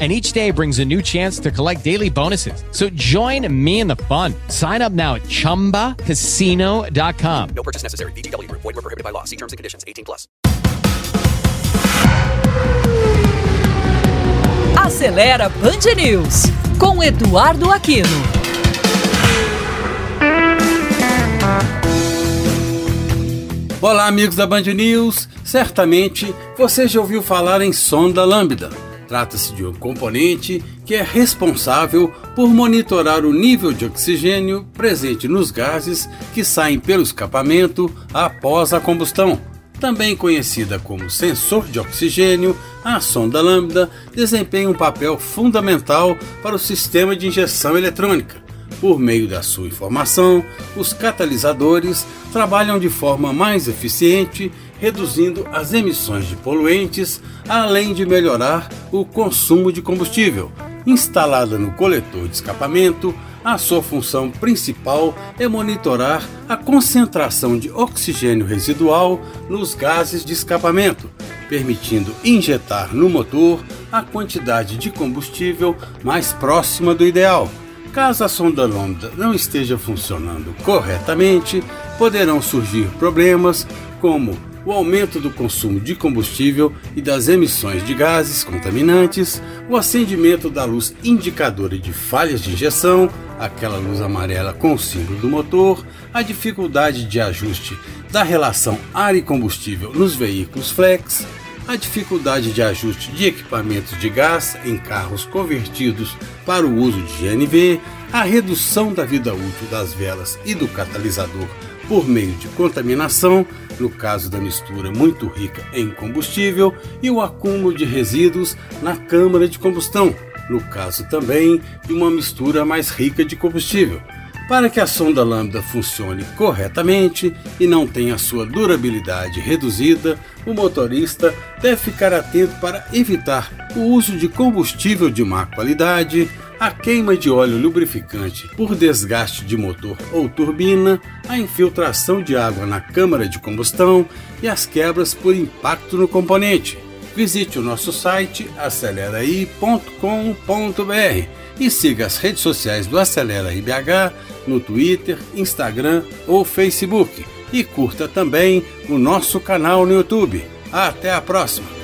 and each day brings a new chance to collect daily bonuses. So join me in the fun. Sign up now at ChumbaCasino.com. No purchase necessary. VGW. Void were prohibited by law. See terms and conditions. 18 plus. Acelera Band News com Eduardo Aquino. Olá, amigos da Band News. Certamente você já ouviu falar em sonda lambda Trata-se de um componente que é responsável por monitorar o nível de oxigênio presente nos gases que saem pelo escapamento após a combustão. Também conhecida como sensor de oxigênio, a sonda lambda desempenha um papel fundamental para o sistema de injeção eletrônica. Por meio da sua informação, os catalisadores trabalham de forma mais eficiente reduzindo as emissões de poluentes, além de melhorar o consumo de combustível. Instalada no coletor de escapamento, a sua função principal é monitorar a concentração de oxigênio residual nos gases de escapamento, permitindo injetar no motor a quantidade de combustível mais próxima do ideal. Caso a sonda lambda não esteja funcionando corretamente, poderão surgir problemas como o aumento do consumo de combustível e das emissões de gases contaminantes, o acendimento da luz indicadora de falhas de injeção, aquela luz amarela com o símbolo do motor, a dificuldade de ajuste da relação ar e combustível nos veículos flex, a dificuldade de ajuste de equipamentos de gás em carros convertidos para o uso de GNV, a redução da vida útil das velas e do catalisador por meio de contaminação, no caso da mistura muito rica em combustível, e o acúmulo de resíduos na câmara de combustão, no caso também de uma mistura mais rica de combustível. Para que a sonda lambda funcione corretamente e não tenha sua durabilidade reduzida, o motorista deve ficar atento para evitar o uso de combustível de má qualidade, a queima de óleo lubrificante por desgaste de motor ou turbina, a infiltração de água na câmara de combustão e as quebras por impacto no componente. Visite o nosso site aceleraí.com.br e siga as redes sociais do Acelera IBH no Twitter, Instagram ou Facebook. E curta também o nosso canal no YouTube. Até a próxima!